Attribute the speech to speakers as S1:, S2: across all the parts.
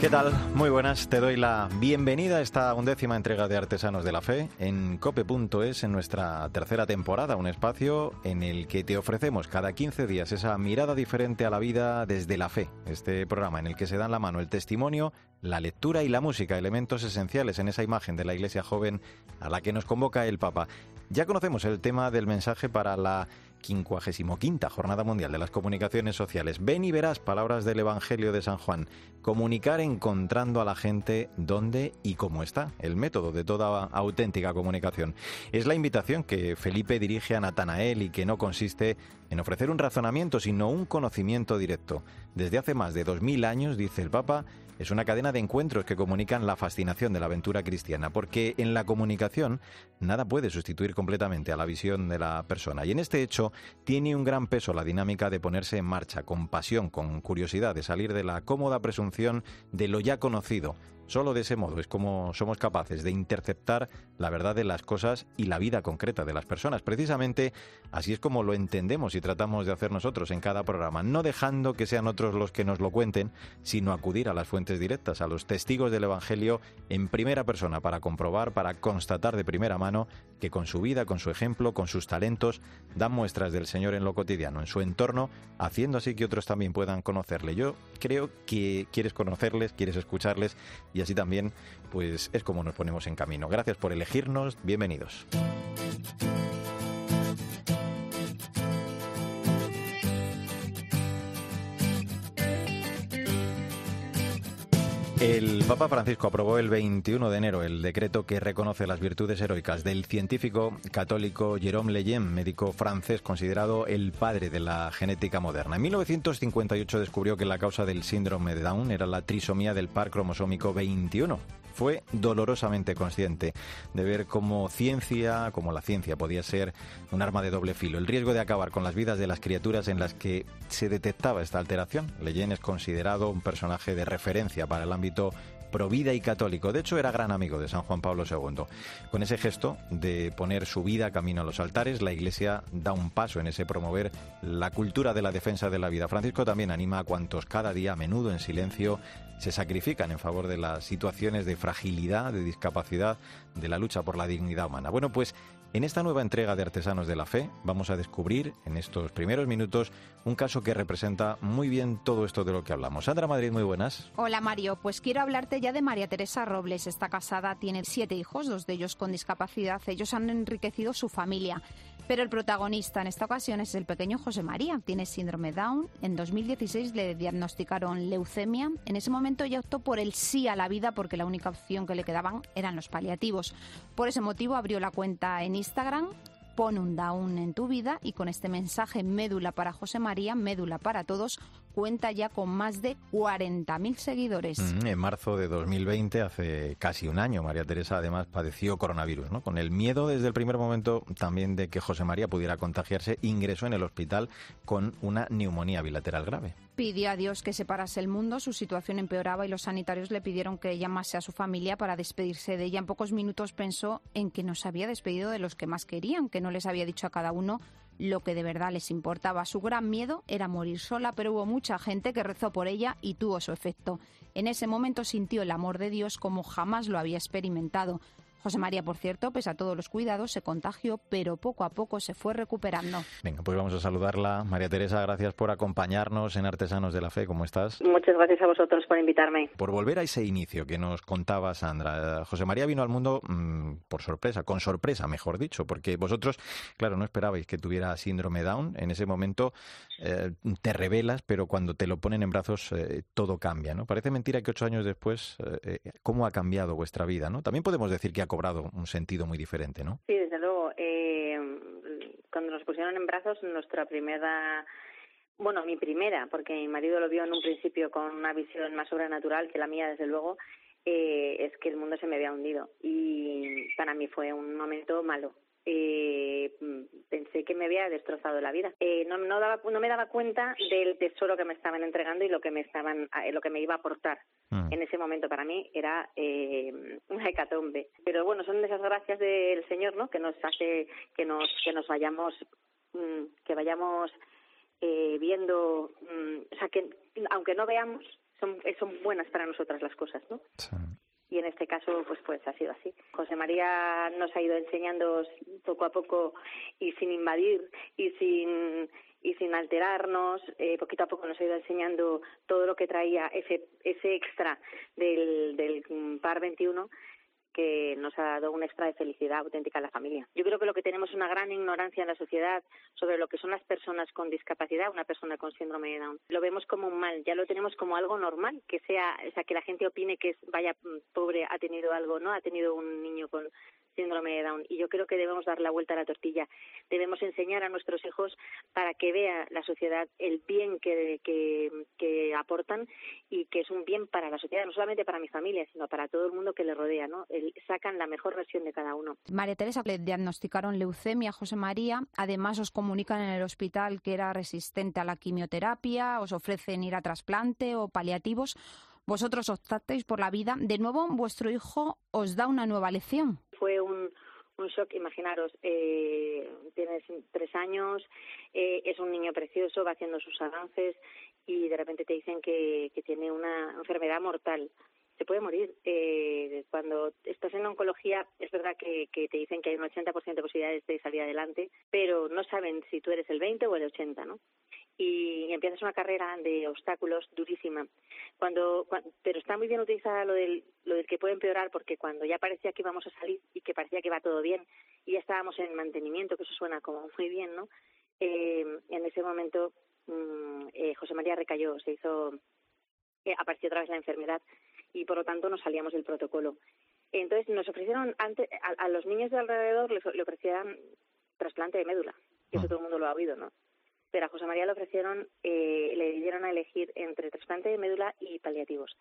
S1: ¿Qué tal? Muy buenas. Te doy la bienvenida a esta undécima entrega de Artesanos de la Fe en cope.es en nuestra tercera temporada, un espacio en el que te ofrecemos cada 15 días esa mirada diferente a la vida desde la fe. Este programa en el que se dan la mano el testimonio, la lectura y la música, elementos esenciales en esa imagen de la iglesia joven a la que nos convoca el Papa. Ya conocemos el tema del mensaje para la 55 Jornada Mundial de las Comunicaciones Sociales. Ven y verás palabras del Evangelio de San Juan. Comunicar encontrando a la gente dónde y cómo está. El método de toda auténtica comunicación. Es la invitación que Felipe dirige a Natanael y que no consiste en ofrecer un razonamiento, sino un conocimiento directo. Desde hace más de dos mil años, dice el Papa, es una cadena de encuentros que comunican la fascinación de la aventura cristiana, porque en la comunicación nada puede sustituir completamente a la visión de la persona. Y en este hecho tiene un gran peso la dinámica de ponerse en marcha, con pasión, con curiosidad, de salir de la cómoda presunción de lo ya conocido Solo de ese modo es como somos capaces de interceptar la verdad de las cosas y la vida concreta de las personas. Precisamente así es como lo entendemos y tratamos de hacer nosotros en cada programa, no dejando que sean otros los que nos lo cuenten, sino acudir a las fuentes directas, a los testigos del Evangelio en primera persona para comprobar, para constatar de primera mano que con su vida, con su ejemplo, con sus talentos, dan muestras del Señor en lo cotidiano, en su entorno, haciendo así que otros también puedan conocerle. Yo creo que quieres conocerles, quieres escucharles y así también pues es como nos ponemos en camino. Gracias por elegirnos, bienvenidos. El Papa Francisco aprobó el 21 de enero el decreto que reconoce las virtudes heroicas del científico católico Jérôme Lejeune, médico francés considerado el padre de la genética moderna. En 1958 descubrió que la causa del síndrome de Down era la trisomía del par cromosómico 21 fue dolorosamente consciente de ver cómo ciencia, como la ciencia, podía ser un arma de doble filo. El riesgo de acabar con las vidas de las criaturas en las que se detectaba esta alteración. Leyen es considerado un personaje de referencia para el ámbito provida y católico. De hecho, era gran amigo de San Juan Pablo II. Con ese gesto de poner su vida camino a los altares, la Iglesia da un paso en ese promover la cultura de la defensa de la vida. Francisco también anima a cuantos cada día, a menudo en silencio, se sacrifican en favor de las situaciones de fragilidad, de discapacidad, de la lucha por la dignidad humana. Bueno, pues en esta nueva entrega de Artesanos de la Fe vamos a descubrir en estos primeros minutos un caso que representa muy bien todo esto de lo que hablamos. Sandra Madrid, muy buenas.
S2: Hola Mario, pues quiero hablarte ya de María Teresa Robles. Está casada, tiene siete hijos, dos de ellos con discapacidad. Ellos han enriquecido su familia. Pero el protagonista en esta ocasión es el pequeño José María. Tiene síndrome Down. En 2016 le diagnosticaron leucemia. En ese momento ella optó por el sí a la vida porque la única opción que le quedaban eran los paliativos. Por ese motivo abrió la cuenta en Instagram pon un down en tu vida y con este mensaje médula para José María, médula para todos, cuenta ya con más de 40.000 seguidores.
S1: Mm, en marzo de 2020, hace casi un año, María Teresa además padeció coronavirus, ¿no? Con el miedo desde el primer momento también de que José María pudiera contagiarse, ingresó en el hospital con una neumonía bilateral grave.
S2: Pidió a Dios que separase el mundo, su situación empeoraba y los sanitarios le pidieron que llamase a su familia para despedirse de ella. En pocos minutos pensó en que no se había despedido de los que más querían, que no les había dicho a cada uno lo que de verdad les importaba. Su gran miedo era morir sola, pero hubo mucha gente que rezó por ella y tuvo su efecto. En ese momento sintió el amor de Dios como jamás lo había experimentado. José María, por cierto, pese a todos los cuidados, se contagió, pero poco a poco se fue recuperando.
S1: Venga, pues vamos a saludarla. María Teresa, gracias por acompañarnos en Artesanos de la Fe. ¿Cómo estás?
S3: Muchas gracias a vosotros por invitarme.
S1: Por volver a ese inicio que nos contaba Sandra, José María vino al mundo mm, por sorpresa, con sorpresa, mejor dicho, porque vosotros, claro, no esperabais que tuviera síndrome Down. En ese momento eh, te revelas, pero cuando te lo ponen en brazos eh, todo cambia, ¿no? Parece mentira que ocho años después, eh, ¿cómo ha cambiado vuestra vida, no? También podemos decir que ha cobrado un sentido muy diferente, ¿no?
S3: Sí, desde luego. Eh, cuando nos pusieron en brazos, nuestra primera bueno, mi primera, porque mi marido lo vio en un principio con una visión más sobrenatural que la mía, desde luego, eh, es que el mundo se me había hundido. Y para mí fue un momento malo, eh, pensé que me había destrozado la vida. Eh, no, no, daba, no me daba cuenta del tesoro que me estaban entregando y lo que me estaban, eh, lo que me iba a aportar. Mm. En ese momento para mí era eh, una hecatombe. Pero bueno, son esas gracias del Señor, ¿no? Que nos hace que nos que nos vayamos mm, que vayamos eh, viendo, mm, o sea que aunque no veamos son, son buenas para nosotras las cosas, ¿no? Y en este caso pues pues ha sido así. José María nos ha ido enseñando poco a poco y sin invadir y sin y sin alterarnos, eh, poquito a poco nos ha ido enseñando todo lo que traía ese ese extra del del par 21 que nos ha dado un extra de felicidad auténtica a la familia. Yo creo que lo que tenemos es una gran ignorancia en la sociedad sobre lo que son las personas con discapacidad, una persona con síndrome de Down. Lo vemos como un mal, ya lo tenemos como algo normal, que sea, o sea, que la gente opine que es, vaya pobre, ha tenido algo, ¿no? Ha tenido un niño con síndrome de Down. Y yo creo que debemos dar la vuelta a la tortilla. Debemos enseñar a nuestros hijos para que vea la sociedad el bien que, que, que aportan y que es un bien para la sociedad, no solamente para mi familia, sino para todo el mundo que le rodea. ¿no? Sacan la mejor versión de cada uno.
S2: María Teresa, le diagnosticaron leucemia a José María. Además, os comunican en el hospital que era resistente a la quimioterapia, os ofrecen ir a trasplante o paliativos. Vosotros optasteis por la vida. De nuevo, vuestro hijo os da una nueva lección
S3: fue un, un shock, imaginaros, eh, tienes tres años, eh, es un niño precioso, va haciendo sus avances y de repente te dicen que, que tiene una enfermedad mortal. Se puede morir. Eh, cuando estás en oncología, es verdad que, que te dicen que hay un 80% de posibilidades de salir adelante, pero no saben si tú eres el 20 o el 80, ¿no? Y empiezas una carrera de obstáculos durísima. Cuando, pero está muy bien utilizada lo del, lo del que puede empeorar porque cuando ya parecía que íbamos a salir y que parecía que iba todo bien y ya estábamos en mantenimiento, que eso suena como muy bien, ¿no? Eh, en ese momento mm, eh, José María recayó, se hizo, eh, apareció otra vez la enfermedad y por lo tanto nos salíamos del protocolo. Entonces nos ofrecieron antes a, los niños de alrededor les, le ofrecían trasplante de médula, que eso ah. todo el mundo lo ha oído, ¿no? Pero a José María le ofrecieron, eh, le dieron a elegir entre trasplante de médula y paliativos.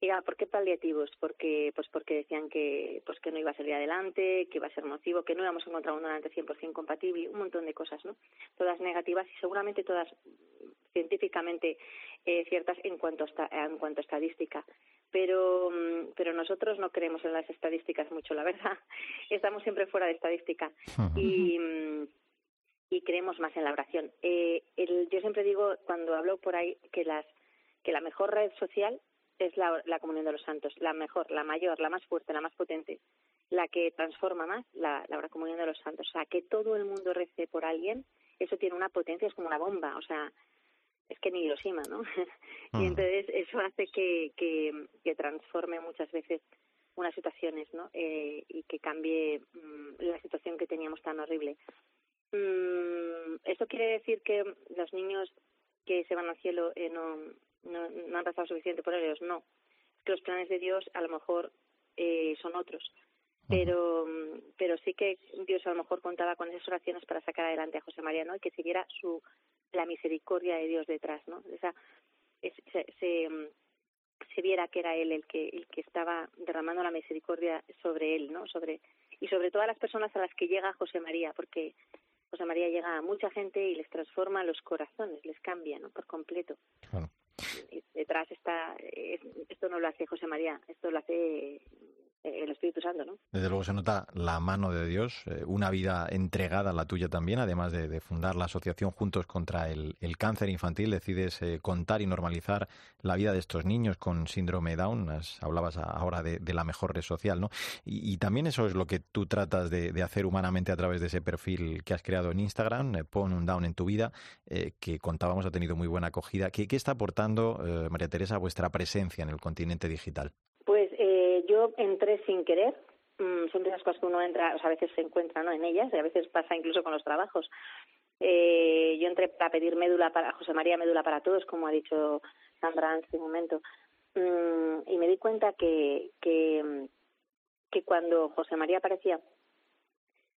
S3: Y, ¿por qué paliativos? Porque, pues porque decían que, pues que no iba a salir adelante, que iba a ser nocivo, que no íbamos a encontrar un donante 100% compatible, un montón de cosas, ¿no? Todas negativas y seguramente todas científicamente eh, ciertas en cuanto a, en cuanto a estadística. Pero, mm, pero nosotros no creemos en las estadísticas mucho, la verdad. Estamos siempre fuera de estadística. Y mm, y creemos más en la oración. Eh, el, yo siempre digo, cuando hablo por ahí, que, las, que la mejor red social es la, la comunión de los santos, la mejor, la mayor, la más fuerte, la más potente, la que transforma más, la, la comunión de los santos. O sea, que todo el mundo rece por alguien, eso tiene una potencia, es como una bomba, o sea, es que ni Hiroshima, ¿no? y mm. entonces eso hace que, que, que transforme muchas veces unas situaciones, ¿no? Eh, y que cambie mm, la situación que teníamos tan horrible. Mm, ¿Eso quiere decir que los niños que se van al cielo eh, no, no, no, han rezado suficiente por ellos? No. Es que los planes de Dios a lo mejor eh, son otros. Pero, pero sí que Dios a lo mejor contaba con esas oraciones para sacar adelante a José María, ¿no? Y que siguiera su, la misericordia de Dios detrás, ¿no? Esa, se, se, se viera que era él el que el que estaba derramando la misericordia sobre él, ¿no? Sobre y sobre todas las personas a las que llega José María, porque José María llega a mucha gente y les transforma los corazones, les cambia, ¿no? Por completo. Y detrás está, esto no lo hace José María, esto lo hace eh, el Espíritu Santo, ¿no?
S1: Desde luego se nota la mano de Dios, eh, una vida entregada a la tuya también, además de, fundar la asociación Juntos contra el, Cáncer Infantil, decides eh, contar y normalizar la vida de estos niños con síndrome Down, hablabas ahora de, la mejor red social, ¿no? Y, también eso es lo que tú tratas de, hacer humanamente a través de ese perfil que has creado en Instagram, Pon un Down en tu vida, que contábamos ha tenido muy buena acogida. ¿Qué, qué está aportando, María Teresa, vuestra presencia en el continente digital?
S3: Entré sin querer, mm, son de esas cosas que uno entra, o sea, a veces se encuentra en ellas, y a veces pasa incluso con los trabajos. Eh, yo entré para pedir médula para José María, médula para todos, como ha dicho Sandra en este momento, mm, y me di cuenta que, que cuando José María aparecía,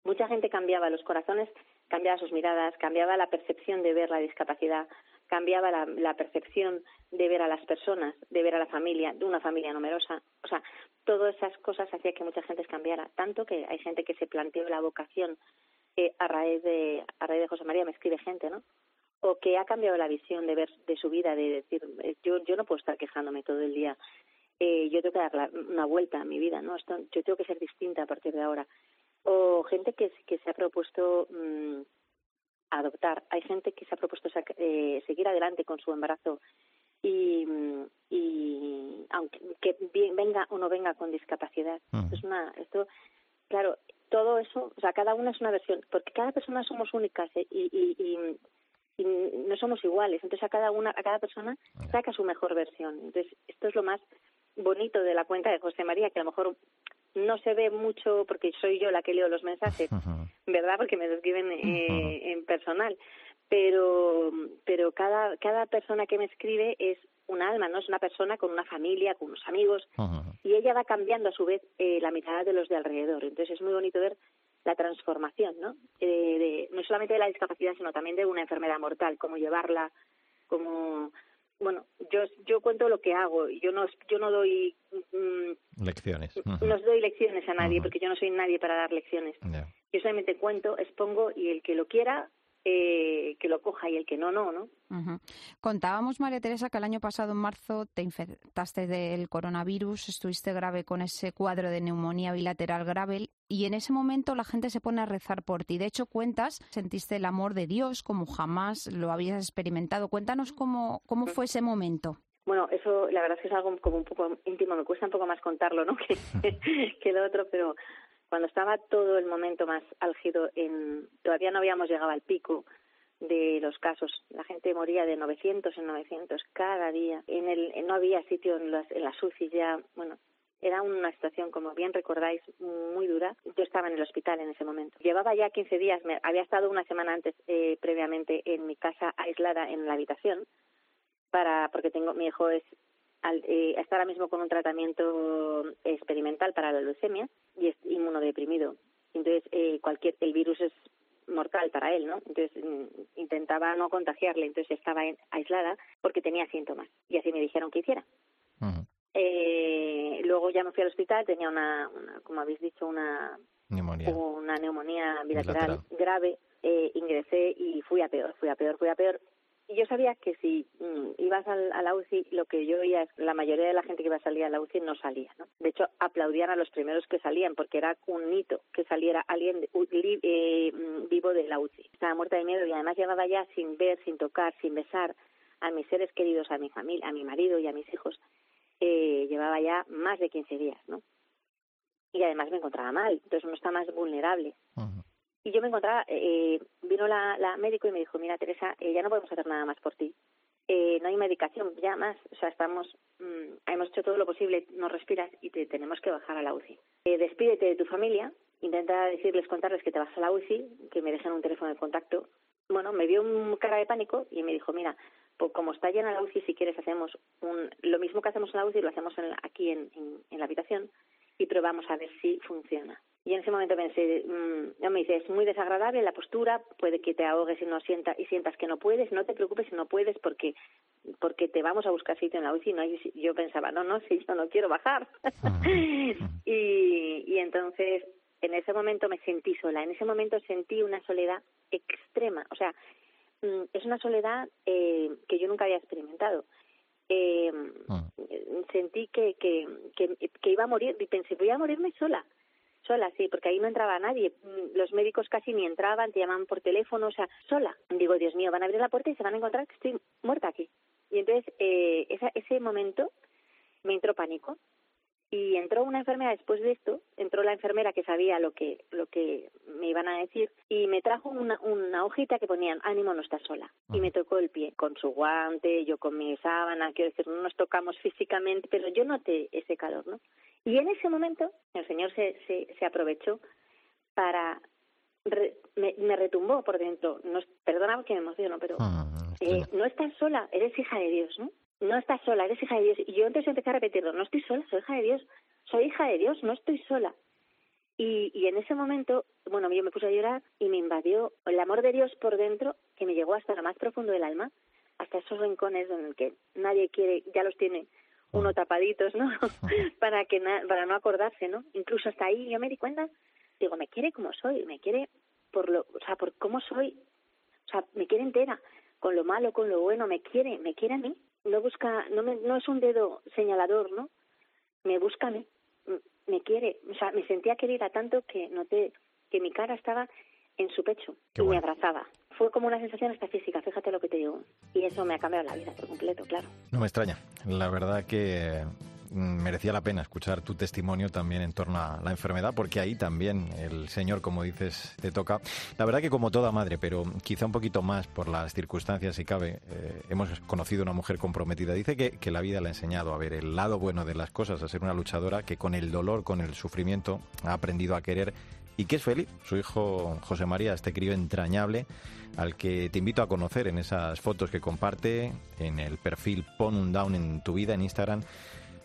S3: mucha gente cambiaba los corazones, cambiaba sus miradas, cambiaba la percepción de ver la discapacidad, cambiaba la, la, percepción de ver a las personas, de ver a la familia, de una familia numerosa. O sea, todas esas cosas hacía que mucha gente cambiara. Tanto que hay gente que se planteó la vocación eh, a raíz de a raíz de José María, me escribe gente, ¿no? O que ha cambiado la visión de ver de su vida, de decir, eh, yo yo no puedo estar quejándome todo el día. Eh, yo tengo que dar una vuelta a mi vida, ¿no? Esto, yo tengo que ser distinta a partir de ahora. O gente que, que se ha propuesto mmm, adoptar. Hay gente que se ha propuesto eh, seguir adelante con su embarazo y, y aunque que venga o no venga con discapacidad. Es una, esto, claro, todo eso, o sea, cada una es una versión, porque cada persona somos únicas ¿eh? y, y, y, y, no somos iguales. Entonces a cada una, a cada persona saca su mejor versión. Entonces esto es lo más bonito de la cuenta de José María, que a lo mejor no se ve mucho porque soy yo la que leo los mensajes, ¿verdad? Porque me lo escriben eh, en personal. Pero, pero cada, cada persona que me escribe es un alma, ¿no? Es una persona con una familia, con unos amigos, y ella va cambiando a su vez eh, la mirada de los de alrededor. Entonces es muy bonito ver la transformación, ¿no? Eh, de, no solamente de la discapacidad, sino también de una enfermedad mortal, cómo llevarla, cómo bueno, yo yo cuento lo que hago. Yo no yo no doy
S1: mm, lecciones.
S3: No doy lecciones a nadie porque yo no soy nadie para dar lecciones. Yo solamente cuento, expongo y el que lo quiera eh, que lo coja y el que no, no, ¿no?
S2: Contábamos, María Teresa, que el año pasado, en marzo, te infectaste del coronavirus, estuviste grave con ese cuadro de neumonía bilateral grave y en ese momento la gente se pone a rezar por ti. De hecho, cuentas, sentiste el amor de Dios como jamás lo habías experimentado. Cuéntanos cómo, cómo fue ese momento.
S3: Bueno, eso la verdad es que es algo como un poco íntimo, me cuesta un poco más contarlo, ¿no? Que, que lo otro, pero cuando estaba todo el momento más álgido, en, todavía no habíamos llegado al pico de los casos. La gente moría de 900 en 900 cada día. En el, no había sitio en las, en las UCI ya. Bueno, era una situación, como bien recordáis, muy dura. Yo estaba en el hospital en ese momento. Llevaba ya 15 días, me, había estado una semana antes, eh, previamente, en mi casa aislada en la habitación, para porque tengo mi hijo es al, eh, está ahora mismo con un tratamiento experimental para la leucemia y es inmunodeprimido. Entonces, eh, cualquier, el virus es mortal para él, ¿no? Entonces mm, intentaba no contagiarle, entonces estaba aislada porque tenía síntomas y así me dijeron que hiciera. eh, luego ya me fui al hospital, tenía una, una como habéis dicho, una
S1: neumonía,
S3: una neumonía bilateral, grave. Eh, ingresé y fui a peor, fui a peor, fui a peor yo sabía que si mm, ibas al, a la UCI, lo que yo oía es la mayoría de la gente que iba a salir a la UCI no salía, ¿no? De hecho, aplaudían a los primeros que salían porque era un hito que saliera alguien eh, mm, vivo de la UCI. Estaba muerta de miedo y además llevaba ya sin ver, sin tocar, sin besar a mis seres queridos, a mi familia, a mi marido y a mis hijos. Eh, llevaba ya más de 15 días, ¿no? Y además me encontraba mal, entonces uno está más vulnerable. Y yo me encontraba, eh, vino la, médico y me dijo, mira Teresa, eh, ya no podemos hacer nada más por ti. Eh, no hay medicación, ya más, o sea, estamos, mmm, hemos hecho todo lo posible, no respiras y te tenemos que bajar a la UCI. Eh, despídete de tu familia, intenta decirles, contarles que te vas a la UCI, que me dejen un teléfono de contacto. Bueno, me vio un cara de pánico y me dijo, mira, pues como está llena la UCI, si quieres hacemos un, lo mismo que hacemos en la UCI, lo hacemos en, aquí en la habitación y probamos a ver si funciona. Y en ese momento pensé, mmm, me dice, es muy desagradable la postura, puede que te ahogues y no sienta, y sientas que no puedes, no te preocupes si no puedes porque porque te vamos a buscar sitio en la UCI. No yo pensaba, no, no, si yo no quiero bajar. y, y entonces, en ese momento me sentí sola, en ese momento sentí una soledad extrema, o sea, mmm, es una soledad eh, que yo nunca había experimentado. Eh, Sentí que, que, que, que iba a morir y pensé, voy a morirme sola sola, sí, porque ahí no entraba nadie. Mm, los médicos casi ni entraban, te llamaban por teléfono, o sea, sola. Digo, Dios mío, van a abrir la puerta y se van a encontrar que estoy muerta aquí. Y entonces, eh, esa, ese momento me entró pánico. Y entró una enfermera después de esto, entró la enfermera que sabía lo que, lo que me iban a decir y me trajo una, una hojita que ponían, ánimo, no estás sola. Y me tocó el pie con su guante, yo con mi sábana, quiero decir, no nos tocamos físicamente, pero yo noté ese calor, ¿no? Y en ese momento el Señor se, se, se aprovechó para... Re, me, me, retumbó por dentro. No, perdona que me emociono, pero
S1: ah,
S3: eh, no estás sola, eres hija de Dios, ¿no? No estás sola, eres hija de Dios. Y yo entonces empecé a repetirlo, no estoy sola, soy hija de Dios. Soy hija de Dios, no estoy sola. Y, y en ese momento, bueno, yo me puse a llorar y me invadió el amor de Dios por dentro que me llegó hasta lo más profundo del alma hasta esos rincones en el que nadie quiere, ya los tiene uno mm. tapaditos, ¿no? para que para no acordarse, ¿no? Incluso hasta ahí yo me di cuenta, digo, me quiere como soy, me quiere por lo, o sea, por cómo soy, o sea, me quiere entera, con lo malo, con lo bueno, me quiere, me quiere a mí, no busca, no me, no es un dedo señalador, ¿no? Me busca a mí, me quiere, o sea, me sentía querida tanto que noté que mi cara estaba en su pecho y me abrazaba. Fue como una sensación hasta física, fíjate lo que te digo. Y eso me ha cambiado la vida por completo, claro.
S1: No me extraña. La verdad que mm, merecía la pena escuchar tu testimonio también en torno a la enfermedad, porque ahí también el Señor, como dices, te toca. La verdad que como toda madre, pero quizá un poquito más por las circunstancias, si cabe, eh, hemos conocido una mujer comprometida. Dice que, que la vida le ha enseñado a ver el lado bueno de las cosas, a ser una luchadora que con el dolor, con el sufrimiento, ha aprendido a querer y que es feliz. Su hijo José María, este crío entrañable, al que te invito a conocer en esas fotos que comparte en el perfil Pon un Down en tu vida en Instagram.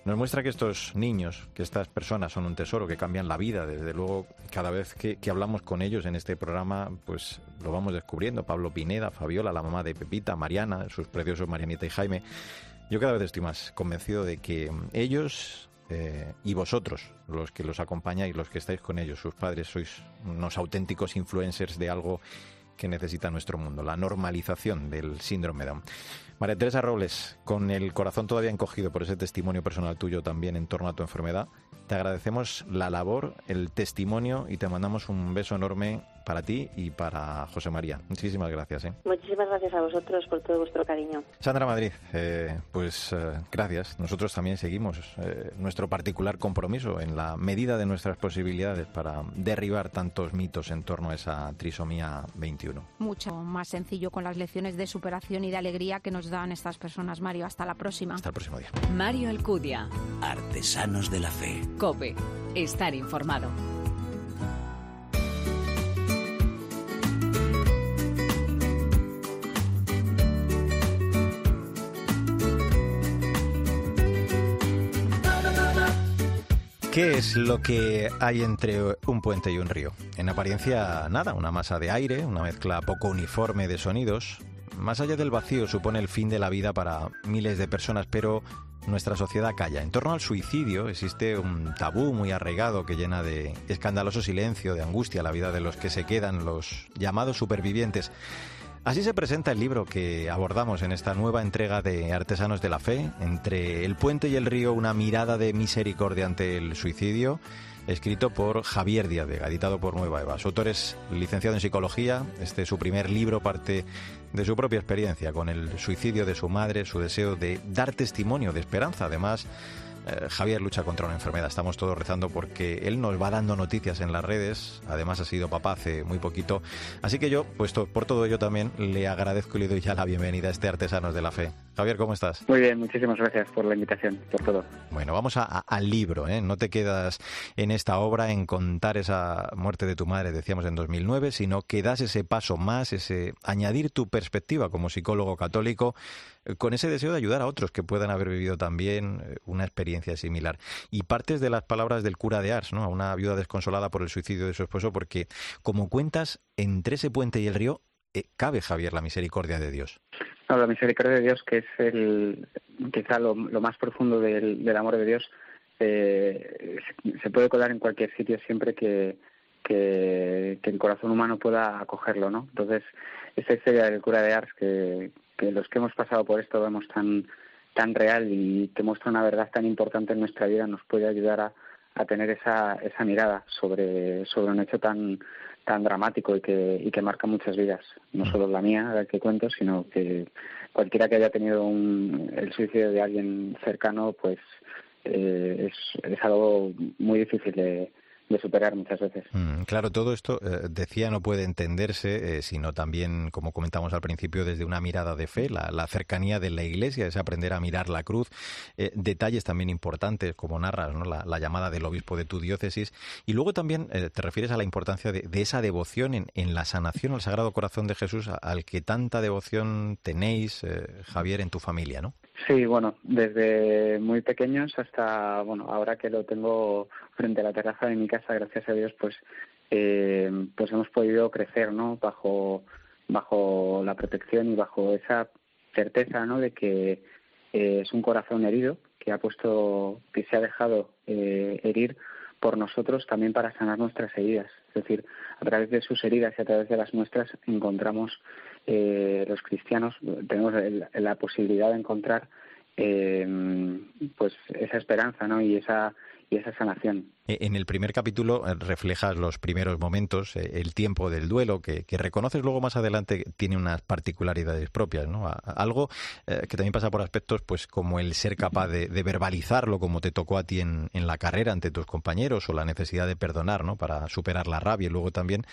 S1: Nos muestra que estos niños, que estas personas son un tesoro, que cambian la vida. Desde luego, cada vez que, hablamos con ellos en este programa, pues lo vamos descubriendo. Pablo Pineda, Fabiola, la mamá de Pepita, Mariana, sus preciosos Marianita y Jaime. Yo cada vez estoy más convencido de que ellos eh, y vosotros, los que los acompañáis, los que estáis con ellos, sus padres, sois unos auténticos influencers de algo que necesita nuestro mundo, la normalización del síndrome Down. María Teresa Robles, con el corazón todavía encogido por ese testimonio personal tuyo también en torno a tu enfermedad, te agradecemos la labor, el testimonio y te mandamos un beso enorme para ti y para José María. Muchísimas gracias. ¿eh?
S3: Muchísimas gracias a vosotros por todo vuestro cariño.
S1: Sandra Madrid, eh, pues eh, gracias. Nosotros también seguimos nuestro particular compromiso en la medida de nuestras posibilidades para derribar tantos mitos en torno a esa trisomía 21.
S2: Mucho más sencillo con las lecciones de superación y de alegría que nos dan estas personas, Mario. Hasta la próxima.
S1: Hasta el próximo día.
S4: Mario Alcudia.
S5: Artesanos de la Fe.
S4: COPE. Estar informado.
S1: ¿Qué es lo que hay entre un puente y un río? En apariencia, nada, una masa de aire, una mezcla poco uniforme de sonidos. Más allá del vacío supone el fin de la vida para miles de personas, pero nuestra sociedad calla. En torno al suicidio existe un tabú muy arraigado que llena de escandaloso silencio, de angustia la vida de los que se quedan, los llamados supervivientes. Así se presenta el libro que abordamos en esta nueva entrega de Artesanos de la Fe, entre el puente y el río, una mirada de misericordia ante el suicidio, escrito por Javier Díaz Vega, editado por Nueva Eva. Su autor es licenciado en psicología, este es su primer libro parte de su propia experiencia con el suicidio de su madre, su deseo de dar testimonio de esperanza, además eh, Javier lucha contra una enfermedad. Estamos todos rezando porque él nos va dando noticias en las redes. Además ha sido papá hace muy poquito. Así que yo, puesto por todo ello también, le agradezco y le doy ya la bienvenida a este Artesanos de la Fe. Javier, ¿cómo estás?
S6: Muy bien, muchísimas gracias por la invitación, por todo.
S1: Bueno, vamos al libro. ¿eh? No te quedas en esta obra en contar esa muerte de tu madre, decíamos en 2009, sino que das ese paso más, ese añadir tu perspectiva como psicólogo católico con ese deseo de ayudar a otros que puedan haber vivido también eh, una experiencia similar. Y partes de las palabras del cura de Ars, ¿no? a una viuda desconsolada por el suicidio de su esposo, porque como cuentas, entre ese puente y el río eh, cabe, Javier, la misericordia de Dios.
S6: la misericordia de Dios, que es el, quizá lo, más profundo del, amor de Dios, eh, se puede colar en cualquier sitio siempre que, que, el corazón humano pueda acogerlo, ¿no? Entonces, esa historia del cura de Ars que, que los que hemos pasado por esto vemos tan tan real y que muestra una verdad tan importante en nuestra vida nos puede ayudar a, a tener esa, esa mirada sobre, sobre un hecho tan tan dramático y que, y que marca muchas vidas, no mm. solo la mía, la que cuento, sino que cualquiera que haya tenido un, el suicidio de alguien cercano, pues eh, es, es algo muy difícil de, de superar muchas veces.
S1: Mm, claro, todo esto, eh, decía, no puede entenderse, eh, sino también, como comentamos al principio, desde una mirada de fe, la, cercanía de la Iglesia, es aprender a mirar la cruz, eh, detalles también importantes, como narras, ¿no? la, llamada del obispo de tu diócesis, y luego también te refieres a la importancia de, esa devoción en, en, la sanación al Sagrado Corazón de Jesús, al que tanta devoción tenéis, Javier, en tu familia, ¿no?
S6: Sí, bueno, desde muy pequeños hasta, bueno, ahora que lo tengo frente a la terraza de mi casa, gracias a Dios, pues, eh, pues hemos podido crecer, ¿no? Bajo, bajo la protección y bajo esa certeza, ¿no? De que eh, es un corazón herido que ha puesto, que se ha dejado eh, herir por nosotros también para sanar nuestras heridas. Es decir, a través de sus heridas y a través de las nuestras encontramos eh, los cristianos, tenemos la posibilidad de encontrar eh, pues esa esperanza ¿no? y esa y esa sanación.
S1: E, en el primer capítulo eh, reflejas los primeros momentos, eh, el tiempo del duelo, que, reconoces luego más adelante tiene unas particularidades propias, ¿no? Algo eh, que también pasa por aspectos, pues como el ser capaz de, verbalizarlo, como te tocó a ti en, en, la carrera ante tus compañeros, o la necesidad de perdonar, ¿no? Para superar la rabia y luego también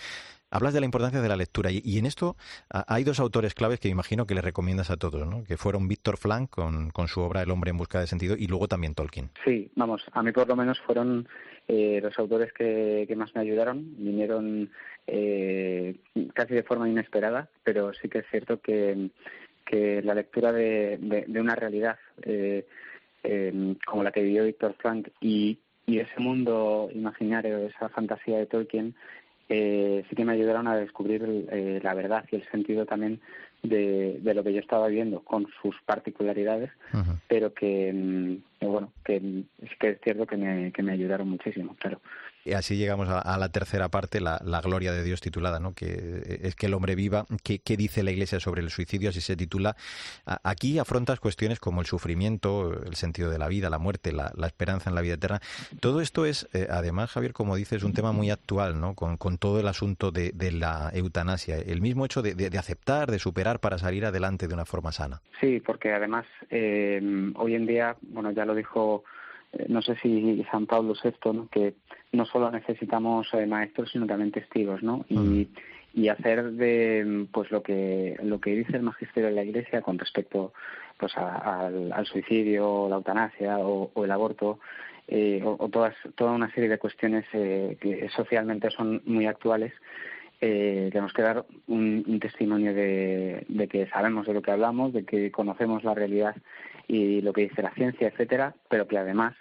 S1: Hablas de la importancia de la lectura y, en esto hay dos autores claves que imagino que le recomiendas a todos, ¿no? que fueron Víctor Frank con, con, su obra El hombre en busca de sentido y luego también Tolkien.
S6: Sí, vamos, a mí por lo menos fueron eh, los autores que, más me ayudaron. Vinieron eh, casi de forma inesperada, pero sí que es cierto que, que la lectura de, de, una realidad eh, como la que vivió Víctor Frank y, y ese mundo imaginario, esa fantasía de Tolkien, eh, sí que me ayudaron a descubrir eh, la verdad y el sentido también de, de, lo que yo estaba viendo con sus particularidades, pero que, mm, bueno, que, que es cierto que me, que me ayudaron muchísimo, claro.
S1: Y así llegamos a, la tercera parte, la, gloria de Dios titulada, ¿no? que es que el hombre viva. ¿Qué, dice la Iglesia sobre el suicidio? Así se titula. Aquí afrontas cuestiones como el sufrimiento, el sentido de la vida, la muerte, la, esperanza en la vida eterna. Todo esto es, eh, además, Javier, como dices, un tema muy actual, ¿no? con, todo el asunto de, la eutanasia. El mismo hecho de, aceptar, de superar para salir adelante de una forma sana.
S6: Sí, porque además eh, hoy en día, bueno, ya lo dijo eh, no sé si San Pablo VI, que no solo necesitamos eh, maestros, sino también testigos, ¿no? Y, y hacer de pues lo que lo que dice el magisterio de la Iglesia con respecto pues al, suicidio, la eutanasia o, el aborto eh, o, todas toda una serie de cuestiones que socialmente son muy actuales tenemos que dar un, un testimonio de, de, que sabemos de lo que hablamos, de que conocemos la realidad y lo que dice la ciencia, etcétera, pero que además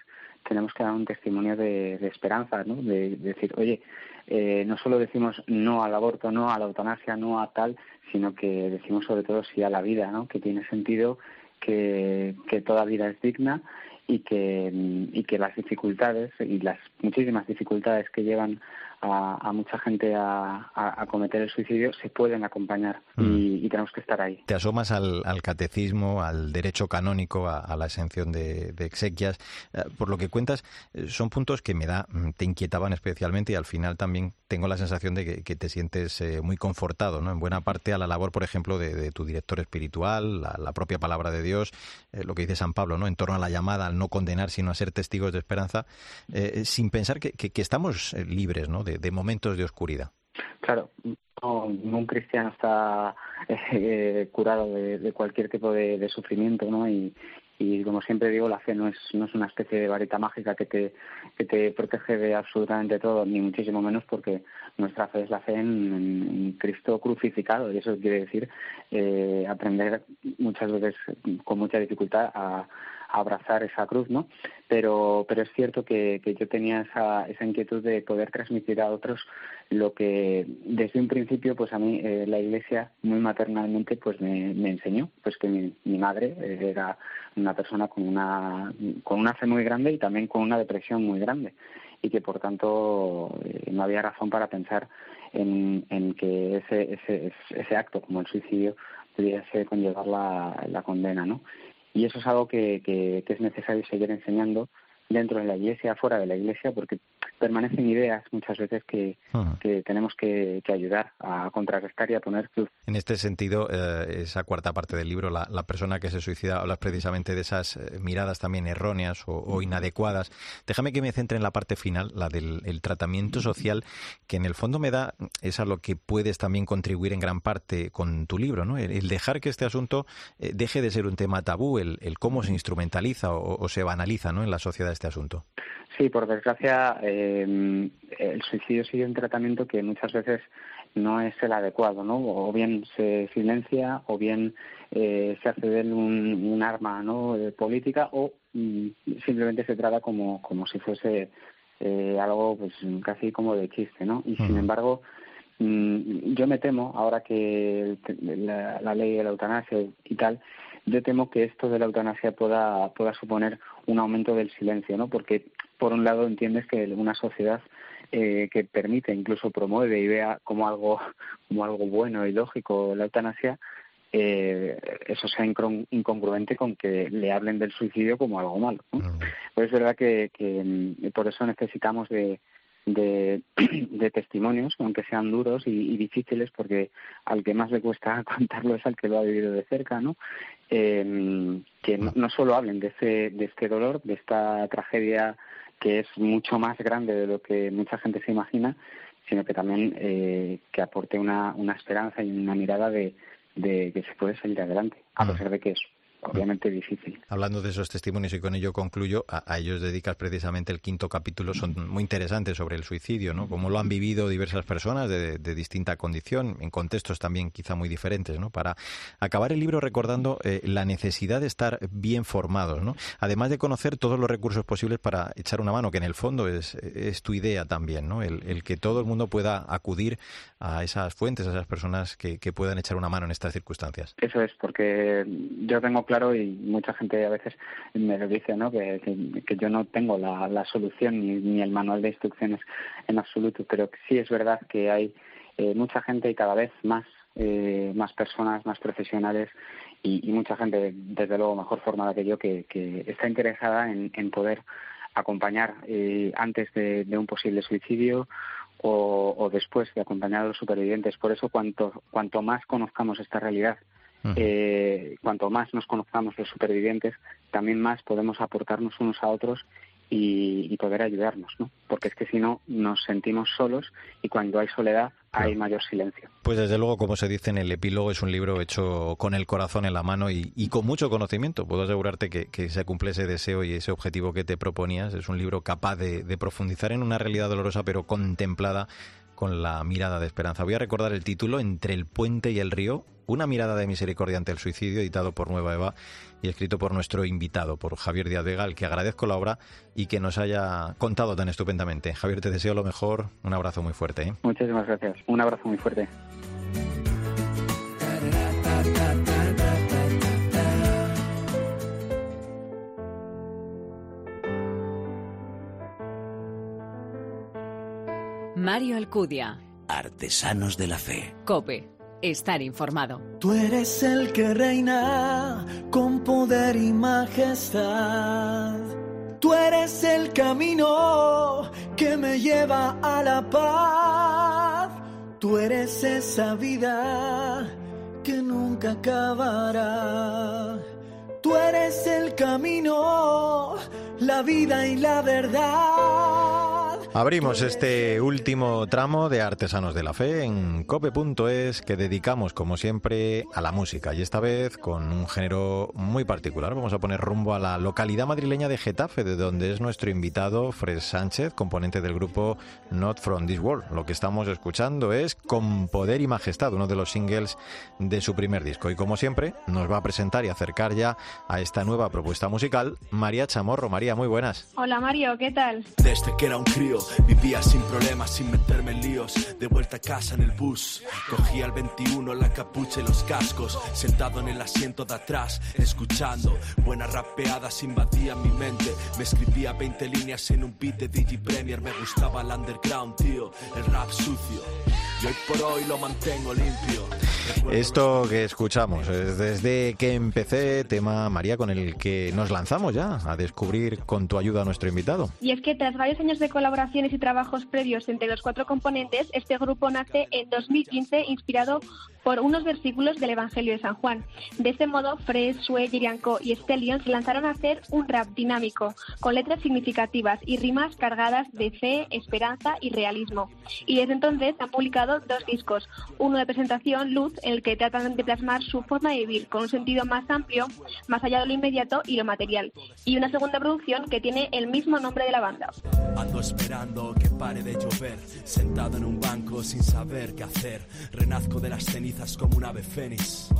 S6: tenemos que dar un testimonio de, esperanza, ¿no? De, decir, oye, eh, no solo decimos no al aborto, no a la eutanasia, no a tal, sino que decimos sobre todo sí a la vida, ¿no? Que tiene sentido, que, que toda vida es digna y que, y que las dificultades y las muchísimas dificultades que llevan a, mucha gente a, a, cometer el suicidio se pueden acompañar y, mm. tenemos que estar ahí.
S1: Te asomas al, catecismo, al derecho canónico, a, la exención de, exequias. Eh, por lo que cuentas, eh, son puntos que me da, mm, te inquietaban especialmente y al final también tengo la sensación de que, te sientes eh, muy confortado, ¿no? En buena parte a la labor, por ejemplo, de, tu director espiritual, la, propia palabra de Dios, lo que dice San Pablo, ¿no? En torno a la llamada no condenar, sino a ser testigos de esperanza, sin pensar que, estamos libres, ¿no? de, momentos de oscuridad.
S6: Claro, no, un cristiano está eh, curado de, cualquier tipo de, sufrimiento, ¿no? Y, y como siempre digo, la fe no es, no es una especie de varita mágica que te, que te protege de absolutamente todo, ni muchísimo menos porque nuestra fe es la fe en, Cristo crucificado y eso quiere decir eh, aprender muchas veces con mucha dificultad a, abrazar esa cruz, ¿no? Pero, pero es cierto que, que yo tenía esa, esa inquietud de poder transmitir a otros lo que desde un principio, pues a mí eh, la Iglesia muy maternalmente, pues me, enseñó, pues que mi, mi madre eh, era una persona con una con una fe muy grande y también con una depresión muy grande y que por tanto eh, no había razón para pensar en, en que ese, ese, ese acto como el suicidio pudiese conllevar la, la condena, ¿no? Y eso es algo que, que, es necesario seguir enseñando dentro de la iglesia, fuera de la iglesia, porque permanecen ideas muchas veces que, que tenemos que, ayudar a contrarrestar y a poner cruz.
S1: En este sentido, eh, esa cuarta parte del libro, la, persona que se suicida, hablas precisamente de esas eh, miradas también erróneas o, inadecuadas. Déjame que me centre en la parte final, la del tratamiento social, que en el fondo me da, es a lo que puedes también contribuir en gran parte con tu libro, ¿no? El, dejar que este asunto eh, deje de ser un tema tabú, el, cómo se instrumentaliza o, o se banaliza ¿no? en la sociedad este asunto.
S6: Sí, por desgracia, eh, el suicidio sigue un tratamiento que muchas veces no es el adecuado, ¿no? O bien se silencia, o bien eh, se hace de él un, arma, ¿no? política, o mm, simplemente se trata como como si fuese eh, algo, pues casi como de chiste, ¿no? Y sin embargo, mm, yo me temo ahora que la, la ley de la eutanasia y tal yo temo que esto de la eutanasia pueda, pueda suponer un aumento del silencio, ¿no? Porque, por un lado, entiendes que una sociedad eh, que permite, incluso promueve y vea como algo, como algo bueno y lógico la eutanasia, eh, eso sea incongruente con que le hablen del suicidio como algo malo. ¿no? Mm. Pues es verdad que, que, mm, por eso necesitamos de, de, de testimonios, aunque sean duros y, difíciles, porque al que más le cuesta contarlo es al que lo ha vivido de cerca, ¿no? Eh, que no, no, solo hablen de, ese, de este dolor, de esta tragedia que es mucho más grande de lo que mucha gente se imagina, sino que también eh, que aporte una, una esperanza y una mirada de, de que se puede salir adelante, a pesar de que es obviamente difícil.
S1: Hablando de esos testimonios y con ello concluyo, a, ellos dedicas precisamente el quinto capítulo, son muy interesantes sobre el suicidio, ¿no? Cómo lo han vivido diversas personas de, distinta condición, en contextos también quizá muy diferentes, ¿no? Para acabar el libro recordando eh, la necesidad de estar bien formados, ¿no? Además de conocer todos los recursos posibles para echar una mano, que en el fondo es, es tu idea también, ¿no? El, que todo el mundo pueda acudir a esas fuentes, a esas personas que, que puedan echar una mano en estas circunstancias.
S6: Eso es, porque yo tengo claro y mucha gente a veces me lo dice, ¿no? Que, que, yo no tengo la, la solución ni, ni, el manual de instrucciones en absoluto, pero sí es verdad que hay eh, mucha gente y cada vez más eh, más personas, más profesionales y, y, mucha gente, desde luego, mejor formada que yo, que, está interesada en, en poder acompañar eh, antes de, de, un posible suicidio o, o, después de acompañar a los supervivientes. Por eso, cuanto, cuanto más conozcamos esta realidad eh, cuanto más nos conozcamos los supervivientes, también más podemos aportarnos unos a otros y, poder ayudarnos, ¿no? Porque es que si no nos sentimos solos y cuando hay soledad hay mayor silencio.
S1: Pues desde luego, como se dice en el epílogo, es un libro hecho con el corazón en la mano y, con mucho conocimiento. Puedo asegurarte que, se cumple ese deseo y ese objetivo que te proponías. Es un libro capaz de profundizar en una realidad dolorosa, pero contemplada con la mirada de esperanza. Voy a recordar el título, Entre el puente y el río, una mirada de misericordia ante el suicidio, editado por Nueva Eva y escrito por nuestro invitado, por Javier Díaz Vega, que agradezco la obra y que nos haya contado tan estupendamente. Javier, te deseo lo mejor, un abrazo muy fuerte. ¿eh?
S6: Muchísimas gracias, un abrazo muy fuerte.
S4: Mario Alcudia.
S5: Artesanos de la Fe.
S4: Cope. Estar informado.
S7: Tú eres el que reina con poder y majestad. Tú eres el camino que me lleva a la paz. Tú eres esa vida que nunca acabará. Tú eres el camino, la vida y la verdad.
S1: Abrimos este último tramo de Artesanos de la Fe en cope.es que dedicamos como siempre a la música y esta vez con un género muy particular. Vamos a poner rumbo a la localidad madrileña de Getafe, de donde es nuestro invitado Fred Sánchez, componente del grupo Not From This World. Lo que estamos escuchando es Con Poder y Majestad, uno de los singles de su primer disco. Y como siempre, nos va a presentar y acercar ya a esta nueva propuesta musical María Chamorro. María, muy buenas.
S8: Hola Mario, ¿qué tal?
S9: Desde que era un crío Vivía sin problemas, sin meterme en líos. De vuelta a casa en el bus. Cogía el 21, la capucha y los cascos. Sentado en el asiento de atrás, escuchando. Buenas rapeadas invadían mi mente. Me escribía 20 líneas en un beat de Digi Premier. Me gustaba el underground, tío. El rap sucio. Y hoy por hoy lo mantengo limpio.
S1: Esto que escuchamos es desde que empecé, tema María, con el que nos lanzamos ya a descubrir con tu ayuda a nuestro invitado.
S8: Y es que tras varios años de colaboraciones y trabajos previos entre los cuatro componentes, este grupo nace en 2015 inspirado por unos versículos del Evangelio de San Juan. De este modo, Fred, Sue, Yerianko y Stellion se lanzaron a hacer un rap dinámico, con letras significativas y rimas cargadas de fe, esperanza y realismo. Y desde entonces han publicado dos discos, uno de presentación, Luz, en el que tratan de plasmar su forma de vivir con un sentido más amplio, más allá de lo inmediato y lo material, y una segunda producción que tiene el mismo nombre de la banda.
S9: Ando esperando que pare de llover, sentado en un banco sin saber qué hacer, renazco de las cenizas como un ave fénix.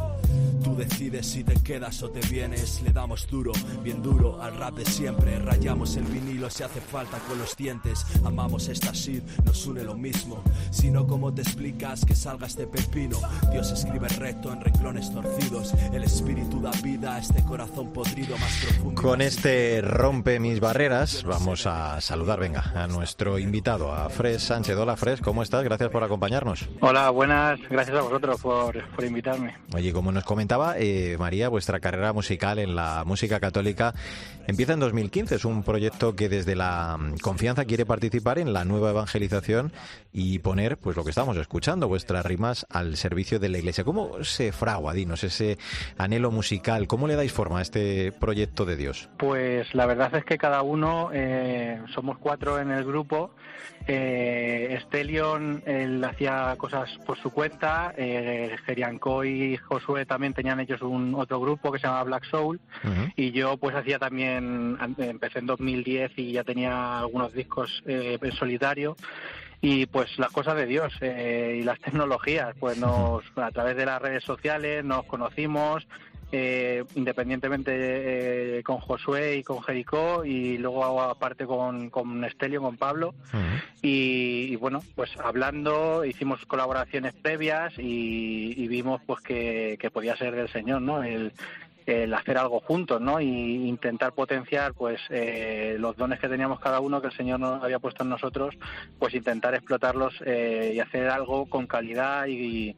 S9: Tú decides si te quedas o te vienes, le damos duro, bien duro al rap de siempre, rayamos el vinilo si hace falta con los dientes, amamos esta shit, nos une lo mismo, sino como te explicas que salga este pepino, Dios escribe recto en reclones torcidos, el espíritu da vida a este corazón podrido más profundo.
S1: Con este rompe mis barreras, vamos a saludar, venga, a nuestro invitado, a Fres Sánchez. Hola Fres, ¿cómo estás? Gracias por acompañarnos.
S10: Hola, buenas, gracias a vosotros por, por invitarme.
S1: Oye, como nos comentaba eh, María, vuestra carrera musical en la música católica empieza en 2015. Es un proyecto que desde la confianza quiere participar en la nueva evangelización y poner, pues lo que estamos escuchando, vuestras rimas al servicio de la Iglesia. ¿Cómo se fragua, dinos, ese anhelo musical? ¿Cómo le dais forma a este proyecto de Dios?
S10: Pues la verdad es que cada uno, eh, somos cuatro en el grupo. Eh, Estelion, él hacía cosas por su cuenta. Eh, Gerianco y Josué también tenían ellos un otro grupo que se llama Black Soul. Y yo pues hacía también, empecé en 2010 y ya tenía algunos discos eh, en solitario y pues las cosas de Dios eh, y las tecnologías pues nos a través de las redes sociales nos conocimos eh, independientemente eh, con Josué y con Jericó y luego aparte con, con Estelio, con Pablo. Y, bueno pues hablando hicimos colaboraciones previas y, y vimos pues que, que, podía ser del Señor no el, el hacer algo juntos, ¿no? Y intentar potenciar, pues, eh, los dones que teníamos cada uno que el Señor nos había puesto en nosotros, pues intentar explotarlos eh, y hacer algo con calidad y,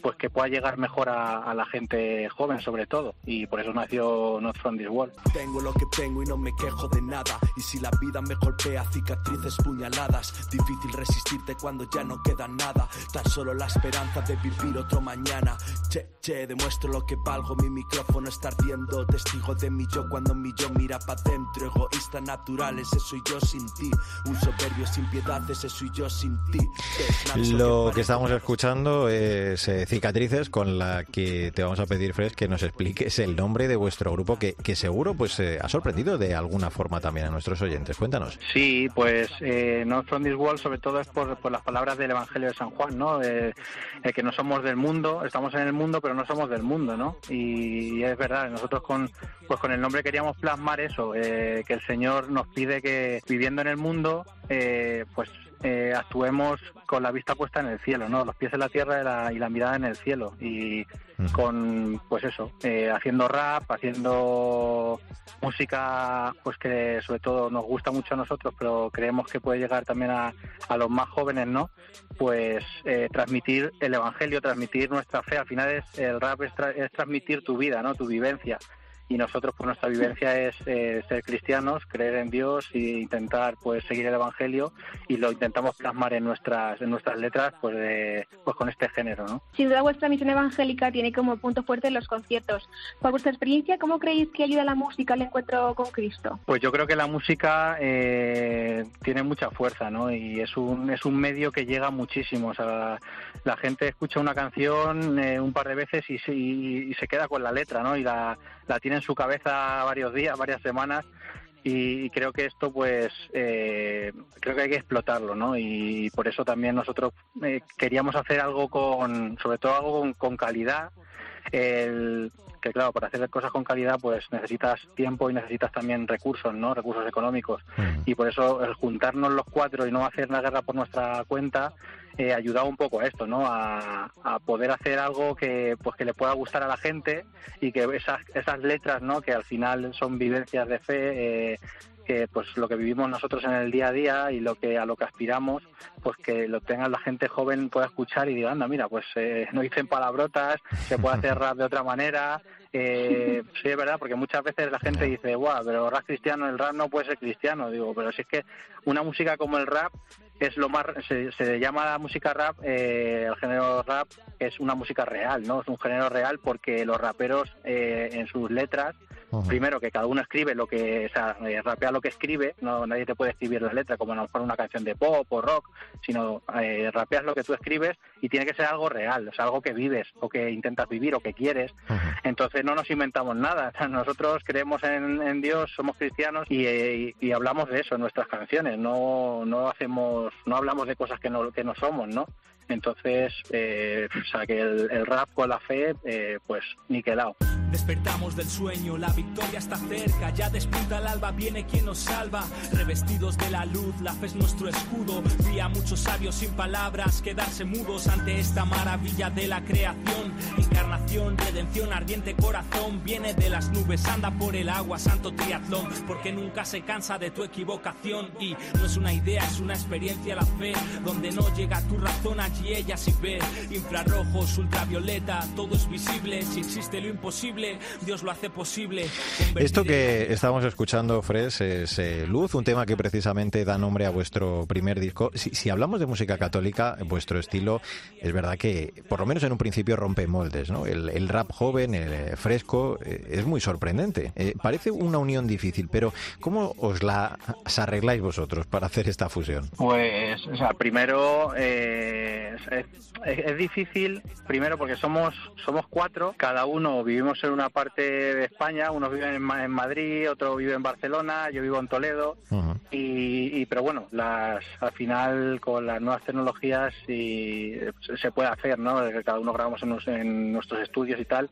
S10: pues que pueda llegar mejor a, la gente joven sobre todo. Y por eso nació Not From This World.
S9: Tengo lo que tengo y no me quejo de nada. Y si la vida me golpea cicatrices puñaladas. Difícil resistirte cuando ya no queda nada. Tan solo la esperanza de vivir otro mañana. Che che demuestro lo que valgo. Mi micrófono está ardiendo. Testigo de mi yo cuando mi yo mira pa' dentro. Egoísta natural ese soy yo sin ti. Un soberbio sin piedad ese soy yo sin ti.
S1: Lo que estamos escuchando es eh, cicatrices con la que te vamos a pedir, Fres, que nos expliques el nombre de vuestro grupo, que, que seguro pues eh, ha sorprendido de alguna forma también a nuestros oyentes. Cuéntanos.
S10: Sí, pues eh, Not From This World sobre todo es por, por, las palabras del Evangelio de San Juan, ¿no? Eh, que no somos del mundo, estamos en el mundo, pero no somos del mundo, ¿no? Y, es verdad, nosotros con, pues con el nombre queríamos plasmar eso, eh, que el Señor nos pide que viviendo en el mundo, pues eh, actuemos con la vista puesta en el cielo, ¿no? Los pies en la tierra y la, y la mirada en el cielo. Y con, pues eso, eh, haciendo rap, haciendo música, pues que sobre todo nos gusta mucho a nosotros, pero creemos que puede llegar también a, a los más jóvenes, ¿no? Pues eh, transmitir el evangelio, transmitir nuestra fe. Al final es el rap es, tra es transmitir tu vida, ¿no? Tu vivencia y nosotros pues nuestra vivencia es eh, ser cristianos, creer en Dios e intentar pues seguir el evangelio y lo intentamos plasmar en nuestras en nuestras letras pues pues con este género, ¿no?
S8: Sin duda vuestra misión evangélica tiene como punto fuerte los conciertos. Por vuestra experiencia, ¿cómo creéis que ayuda la música al encuentro con Cristo?
S10: Pues yo creo que la música eh, tiene mucha fuerza, ¿no? Y es un es un medio que llega muchísimo, o sea, la gente escucha una canción eh, un par de veces y, y, y, se queda con la letra, ¿no? Y la, la tiene en su cabeza varios días, varias semanas y creo que esto pues eh, creo que hay que explotarlo no y por eso también nosotros eh, queríamos hacer algo con sobre todo algo con, con calidad el, que claro, para hacer cosas con calidad pues necesitas tiempo y necesitas también recursos, ¿no? Recursos económicos. Y por eso el juntarnos los cuatro y no hacer la guerra por nuestra cuenta eh, ayudaba un poco a esto, ¿no? A, a, poder hacer algo que pues que le pueda gustar a la gente y que esas, esas letras, ¿no? Que al final son vivencias de fe, eh, que pues lo que vivimos nosotros en el día a día y lo que a lo que aspiramos pues que lo tenga la gente joven pueda escuchar y diga anda mira pues eh, no dicen palabrotas se puede hacer rap de otra manera eh, sí es verdad porque muchas veces la gente dice guau pero rap cristiano el rap no puede ser cristiano digo pero si es que una música como el rap es lo más se, se llama la música rap eh, el género rap es una música real no es un género real porque los raperos eh, en sus letras primero que cada uno escribe lo que, o sea, eh, rapea lo que escribe, no nadie te puede escribir la letra como a lo mejor una canción de pop o rock, sino eh, rapeas lo que tú escribes y tiene que ser algo real, o sea, algo que vives o que intentas vivir o que quieres. Entonces no nos inventamos nada, nosotros creemos en, Dios, somos cristianos y, y, hablamos de eso en nuestras canciones, no, no hacemos, no hablamos de cosas que no, que no somos, ¿no? Entonces, eh, o sea, que el, rap con la fe, eh, pues niquelado.
S11: Despertamos del sueño, la victoria está cerca, ya despunta el alba, viene quien nos salva. Revestidos de la luz, la fe es nuestro escudo. Vi a muchos sabios sin palabras quedarse mudos ante esta maravilla de la creación. Encarnación, redención, ardiente corazón, viene de las nubes, anda por el agua, santo triatlón, porque nunca se cansa de tu equivocación. Y no es una idea, es una experiencia la fe, donde no llega tu razón allí ella sin ver. Infrarrojos, ultravioleta, todo es visible. Si existe lo imposible, Dios lo hace posible.
S1: Esto que estamos escuchando, Fres, es eh, Luz, un tema que precisamente da nombre a vuestro primer disco. Si, hablamos de música católica, vuestro estilo es verdad que, por lo menos en un principio, rompe moldes. ¿no? El, rap joven, el eh, fresco, eh, es muy sorprendente. parece una unión difícil, pero ¿cómo os la arregláis vosotros para hacer esta fusión?
S10: Pues, o sea, primero es, difícil, primero porque somos, somos cuatro, cada uno vivimos en una parte de España, unos viven en, Madrid, otro vive en Barcelona, yo vivo en Toledo, y, pero bueno, las, al final con las nuevas tecnologías y, se puede hacer, ¿no? Cada uno grabamos en, nuestros estudios y tal.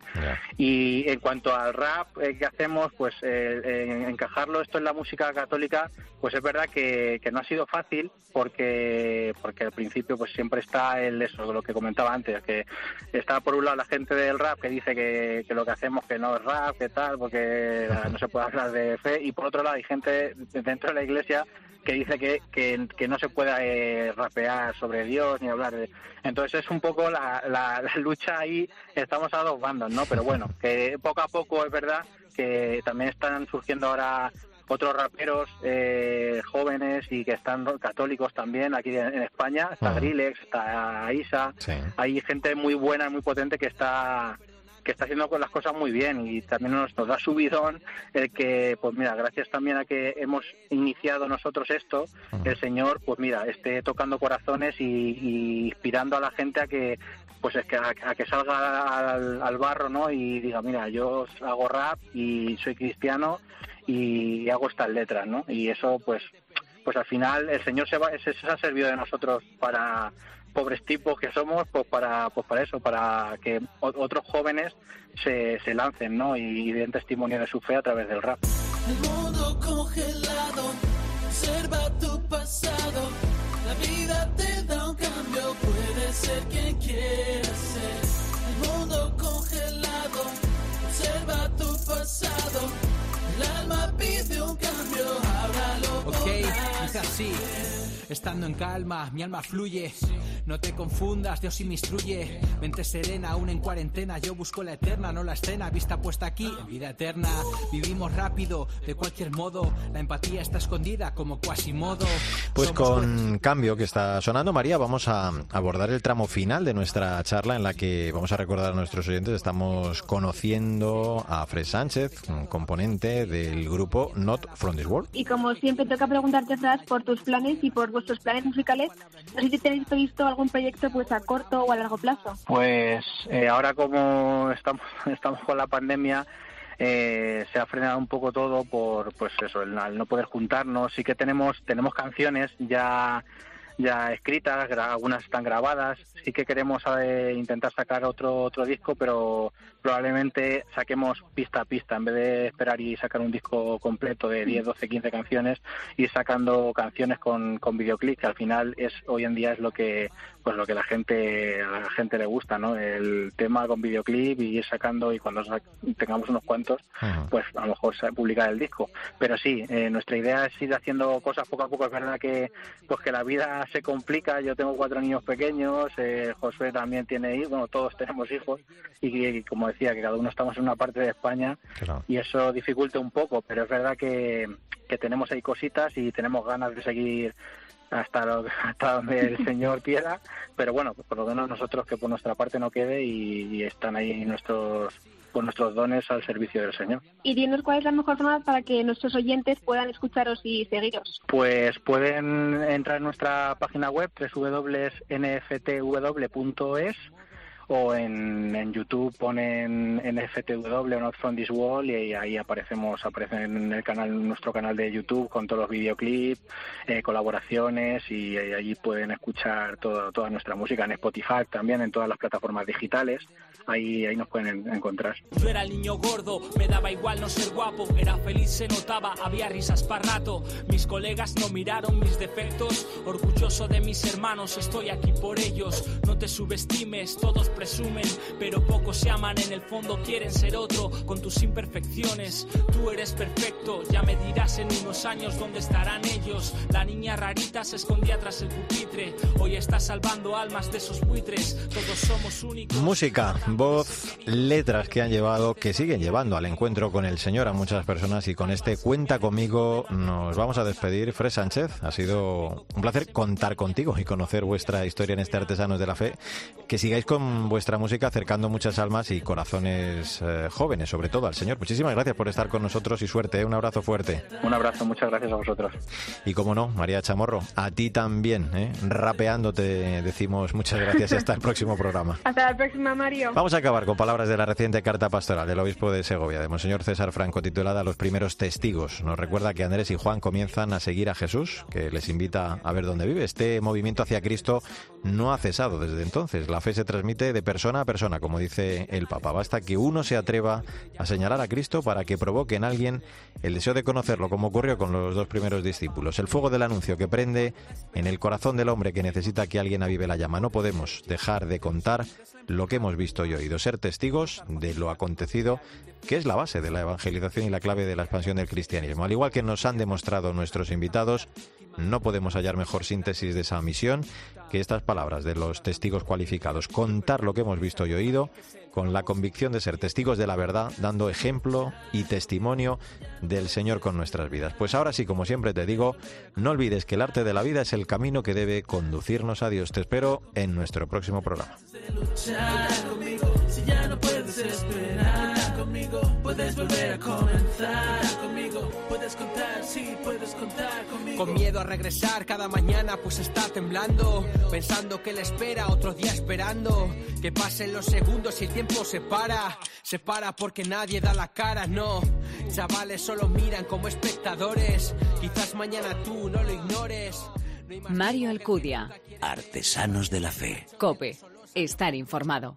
S10: Y en cuanto al rap eh, que hacemos, pues eh, encajarlo esto en la música católica, pues es verdad que, que no ha sido fácil porque, porque al principio pues siempre está el eso, lo que comentaba antes, que está por un lado la gente del rap que dice que, lo que hacemos que no es rap, que tal, porque no se puede hablar de fe, y por otro lado hay gente dentro de la iglesia que dice que, que, no se puede eh, rapear sobre Dios ni hablar de... Entonces es un poco la, la, lucha ahí, estamos a dos bandos, ¿no? Pero bueno, que poco a poco es verdad que también están surgiendo ahora otros raperos eh, jóvenes y que están católicos también aquí en, España. Está Grillex, está Isa. Hay gente muy buena, muy potente que está que está haciendo las cosas muy bien y también nos, nos da subidón el que, pues mira, gracias también a que hemos iniciado nosotros esto, el Señor, pues mira, esté tocando corazones y, inspirando a la gente a que pues es que a, que salga al, al, barro, ¿no? Y diga, mira, yo hago rap y soy cristiano y hago estas letras, ¿no? Y eso, pues, pues al final el Señor se, va, se, ha servido de nosotros para pobres tipos que somos, pues para, pues para eso, para que otros jóvenes se, se lancen, ¿no? Y, den testimonio de su fe a través del rap.
S12: El mundo congelado, observa tu pasado, la vida te da un cambio, puede ser quien quieras ser. El mundo congelado, observa tu pasado el alma pide un cambio, háblalo.
S11: Ok, dice así. Estando en calma, mi alma fluye. No te confundas, Dios y me instruye. Mente serena, aún en cuarentena. Yo busco la eterna, no la escena. Vista puesta aquí, en vida eterna. Vivimos rápido, de cualquier modo. La empatía está escondida como modo.
S1: Pues con cambio que está sonando, María, vamos a abordar el tramo final de nuestra charla en la que vamos a recordar a nuestros oyentes. Estamos conociendo a Fred Sánchez, un componente del grupo Not From This World.
S8: Y como siempre, toca preguntarte, Fras, por tus planes y por vuestros planes musicales. No sé si tenéis previsto algún proyecto pues a corto o a largo plazo.
S10: Pues eh, ahora como estamos, estamos con la pandemia, eh, se ha frenado un poco todo por pues eso el, no poder juntarnos sí que tenemos tenemos canciones ya ya escritas algunas están grabadas sí que queremos eh, intentar sacar otro otro disco pero probablemente saquemos pista a pista. En vez de esperar y sacar un disco completo de 10, 12, 15 canciones ir sacando canciones con, con videoclip que al final es hoy en día es lo que pues lo que la gente a la gente le gusta no el tema con videoclip y ir sacando y cuando tengamos unos cuantos pues a lo mejor publicar el disco. Pero sí eh, nuestra idea es ir haciendo cosas poco a poco. Es verdad que pues que la vida se complica. Yo tengo cuatro niños pequeños eh, José también tiene hijos bueno todos tenemos hijos y, como decía, que cada uno estamos en una parte de España y eso dificulta un poco, pero es verdad que, que tenemos ahí cositas y tenemos ganas de seguir hasta, lo, hasta donde el Señor quiera, pero bueno, por lo menos nosotros que por nuestra parte no quede y, están ahí nuestros pues nuestros dones al servicio del Señor.
S8: Y dinos cuál es la mejor forma para que nuestros oyentes puedan escucharos y seguiros.
S10: Pues pueden entrar en nuestra página web www.nftw.es o en, en YouTube ponen NFTW o Not From This Wall y ahí aparecemos, aparecen en el canal, nuestro canal de YouTube con todos los videoclips, eh, colaboraciones y, y allí pueden escuchar toda, toda nuestra música en Spotify también, en todas las plataformas digitales, ahí, ahí nos pueden en- encontrar.
S11: Yo era el niño gordo, me daba igual no ser guapo, era feliz, se notaba, había risas para rato. Mis colegas no miraron mis defectos, orgulloso de mis hermanos, estoy aquí por ellos. No te subestimes, todos presumen, pero pocos se aman, en el fondo quieren ser otro, con tus imperfecciones. Tú eres perfecto, ya me dirás en unos años dónde estarán ellos. La niña rarita se escondía tras el pupitre, hoy está salvando almas de esos buitres, todos somos únicos.
S1: Música, voz, letras que han llevado, que siguen llevando al encuentro con el Señor a muchas personas y con este Cuenta conmigo nos vamos a despedir. Fred Sánchez, ha sido un placer contar contigo y conocer vuestra historia en este Artesanos de la Fe. Que sigáis con vuestra música acercando muchas almas y corazones eh, jóvenes, sobre todo al Señor. Muchísimas gracias por estar con nosotros y suerte. ¿eh? Un abrazo fuerte.
S10: Un abrazo, muchas gracias a vosotros.
S1: Y como no, María Chamorro, a ti también, ¿eh? rapeando te decimos muchas gracias y hasta el próximo programa.
S8: Hasta la próxima, Mario.
S1: Vamos a acabar con palabras de la reciente carta pastoral del obispo de Segovia, de Monseñor César Franco, titulada Los primeros testigos. Nos recuerda que Andrés y Juan comienzan a seguir a Jesús, que les invita a ver dónde vive. Este movimiento hacia Cristo no ha cesado desde entonces. La fe se transmite de persona a persona, como dice el Papa. Basta que uno se atreva a señalar a Cristo para que provoque en alguien el deseo de conocerlo, como ocurrió con los dos primeros discípulos. El fuego del anuncio que prende en el corazón del hombre que necesita que alguien avive la llama. No podemos dejar de contar lo que hemos visto y oído, ser testigos de lo acontecido, que es la base de la evangelización y la clave de la expansión del cristianismo. Al igual que nos han demostrado nuestros invitados, no podemos hallar mejor síntesis de esa misión que estas palabras de los testigos cualificados. Contar lo que hemos visto y oído con la convicción de ser testigos de la verdad, dando ejemplo y testimonio del Señor con nuestras vidas. Pues ahora sí, como siempre te digo, no olvides que el arte de la vida es el camino que debe conducirnos a Dios. Te espero en nuestro próximo programa.
S13: Con miedo a regresar cada mañana, pues está temblando. Pensando que le espera, otro día esperando. Que pasen los segundos y el tiempo se para. Se para porque nadie da la cara, no. Chavales solo miran como espectadores. Quizás mañana tú no lo ignores.
S4: Mario Alcudia.
S5: Artesanos de la Fe.
S4: Cope. Estar informado.